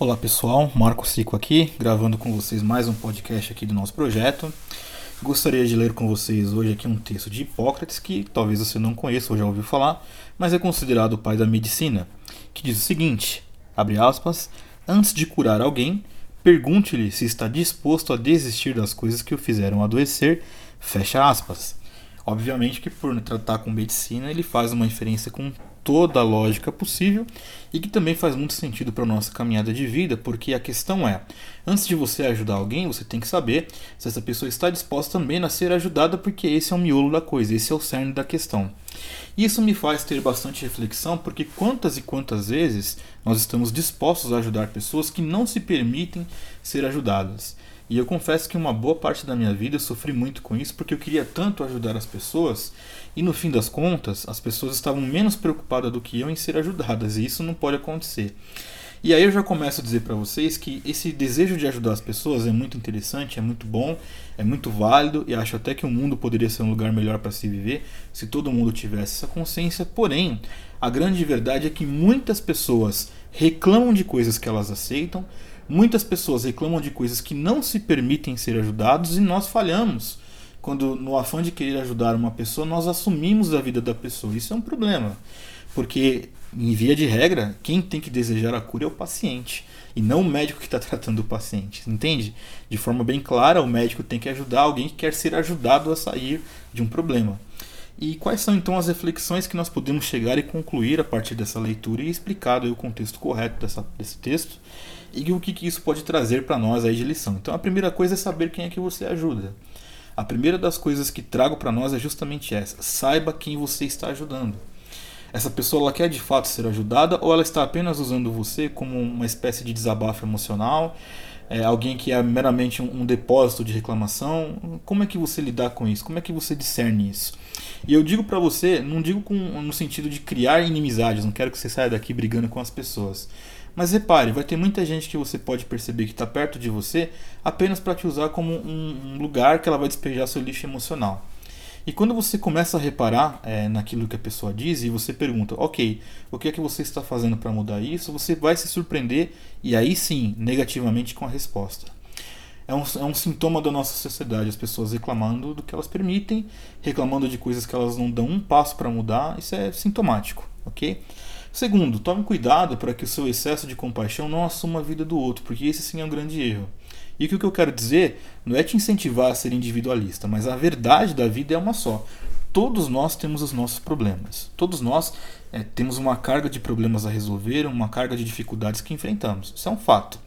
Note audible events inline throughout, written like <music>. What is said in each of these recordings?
Olá pessoal, Marco Cico aqui, gravando com vocês mais um podcast aqui do nosso projeto. Gostaria de ler com vocês hoje aqui um texto de Hipócrates que talvez você não conheça ou já ouviu falar, mas é considerado o pai da medicina, que diz o seguinte: abre aspas, antes de curar alguém, pergunte-lhe se está disposto a desistir das coisas que o fizeram adoecer, fecha aspas. Obviamente que por tratar com medicina, ele faz uma inferência com toda a lógica possível e que também faz muito sentido para a nossa caminhada de vida, porque a questão é: antes de você ajudar alguém, você tem que saber se essa pessoa está disposta também a ser ajudada, porque esse é o miolo da coisa, esse é o cerne da questão. Isso me faz ter bastante reflexão, porque quantas e quantas vezes nós estamos dispostos a ajudar pessoas que não se permitem ser ajudadas. E eu confesso que uma boa parte da minha vida eu sofri muito com isso, porque eu queria tanto ajudar as pessoas, e no fim das contas, as pessoas estavam menos preocupadas do que eu em ser ajudadas, e isso não pode acontecer. E aí eu já começo a dizer para vocês que esse desejo de ajudar as pessoas é muito interessante, é muito bom, é muito válido e acho até que o mundo poderia ser um lugar melhor para se viver se todo mundo tivesse essa consciência. Porém, a grande verdade é que muitas pessoas reclamam de coisas que elas aceitam, Muitas pessoas reclamam de coisas que não se permitem ser ajudados e nós falhamos. Quando, no afã de querer ajudar uma pessoa, nós assumimos a vida da pessoa. Isso é um problema. Porque, em via de regra, quem tem que desejar a cura é o paciente. E não o médico que está <laughs> tratando o paciente. Entende? De forma bem clara, o médico tem que ajudar alguém que quer ser ajudado a sair de um problema. E quais são então as reflexões que nós podemos chegar e concluir a partir dessa leitura e explicado o contexto correto dessa, desse texto e o que, que isso pode trazer para nós aí de lição. Então a primeira coisa é saber quem é que você ajuda. A primeira das coisas que trago para nós é justamente essa: saiba quem você está ajudando. Essa pessoa ela quer de fato ser ajudada ou ela está apenas usando você como uma espécie de desabafo emocional? É, alguém que é meramente um, um depósito de reclamação? Como é que você lidar com isso? Como é que você discerne isso? E eu digo para você, não digo com, no sentido de criar inimizades, não quero que você saia daqui brigando com as pessoas. Mas repare, vai ter muita gente que você pode perceber que está perto de você apenas para te usar como um, um, lugar que ela vai despejar seu lixo emocional. E quando você começa a reparar é, naquilo que a pessoa diz e você pergunta, ok, o que é que você está fazendo para mudar isso? Você vai se surpreender e aí sim, negativamente com a resposta. É um, é um sintoma da nossa sociedade, as pessoas reclamando do que elas permitem, reclamando de coisas que elas não dão um passo para mudar, isso é sintomático, ok? Segundo, tome cuidado para que o seu excesso de compaixão não assuma a vida do outro, porque esse sim é um grande erro. E o que eu quero dizer não é te incentivar a ser individualista, mas a verdade da vida é uma só. Todos nós temos os nossos problemas. Todos nós é, temos uma carga de problemas a resolver, uma carga de dificuldades que enfrentamos. Isso é um fato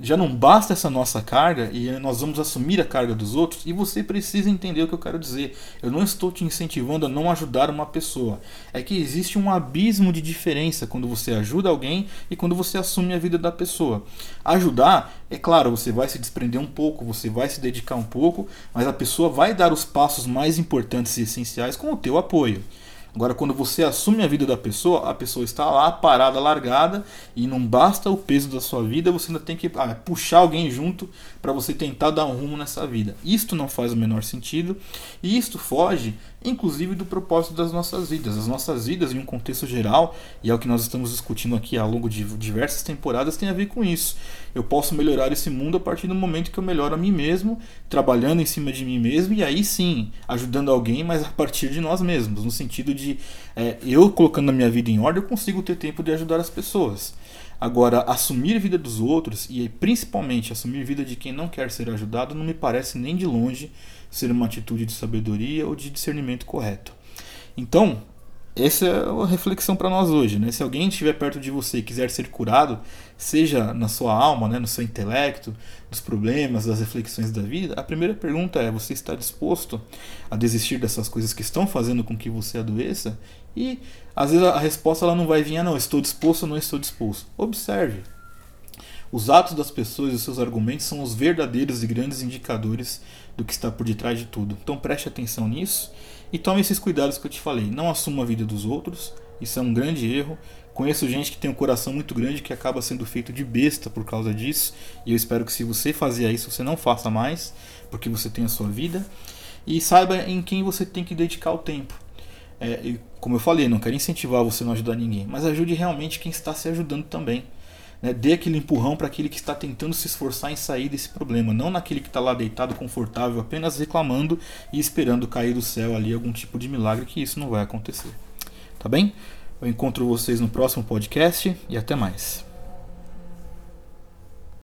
já não basta essa nossa carga e nós vamos assumir a carga dos outros e você precisa entender o que eu quero dizer. Eu não estou te incentivando a não ajudar uma pessoa. É que existe um abismo de diferença quando você ajuda alguém e quando você assume a vida da pessoa. Ajudar, é claro, você vai se desprender um pouco, você vai se dedicar um pouco, mas a pessoa vai dar os passos mais importantes e essenciais com o teu apoio. Agora, quando você assume a vida da pessoa, a pessoa está lá parada, largada, e não basta o peso da sua vida, você ainda tem que ah, puxar alguém junto para você tentar dar um rumo nessa vida. Isto não faz o menor sentido, e isto foge, inclusive, do propósito das nossas vidas. As nossas vidas, em um contexto geral, e é o que nós estamos discutindo aqui ao longo de diversas temporadas, tem a ver com isso. Eu posso melhorar esse mundo a partir do momento que eu melhoro a mim mesmo, trabalhando em cima de mim mesmo, e aí sim, ajudando alguém, mas a partir de nós mesmos, no sentido de de é, eu colocando a minha vida em ordem, eu consigo ter tempo de ajudar as pessoas. Agora, assumir a vida dos outros e principalmente assumir a vida de quem não quer ser ajudado não me parece nem de longe ser uma atitude de sabedoria ou de discernimento correto. Então, essa é a reflexão para nós hoje. Né? Se alguém estiver perto de você e quiser ser curado, seja na sua alma, né, no seu intelecto, dos problemas, das reflexões da vida, a primeira pergunta é: você está disposto a desistir dessas coisas que estão fazendo com que você adoeça? E às vezes a resposta ela não vai vir, ah, não, estou disposto ou não estou disposto. Observe. Os atos das pessoas e os seus argumentos são os verdadeiros e grandes indicadores do que está por detrás de tudo. Então preste atenção nisso e tome esses cuidados que eu te falei. Não assuma a vida dos outros, isso é um grande erro. Conheço gente que tem um coração muito grande que acaba sendo feito de besta por causa disso. E eu espero que se você fazia isso, você não faça mais, porque você tem a sua vida. E saiba em quem você tem que dedicar o tempo. É, como eu falei, não quero incentivar você a não ajudar ninguém, mas ajude realmente quem está se ajudando também. Né? Dê aquele empurrão para aquele que está tentando se esforçar em sair desse problema, não naquele que está lá deitado confortável, apenas reclamando e esperando cair do céu ali algum tipo de milagre, que isso não vai acontecer. Tá bem? Eu encontro vocês no próximo podcast e até mais.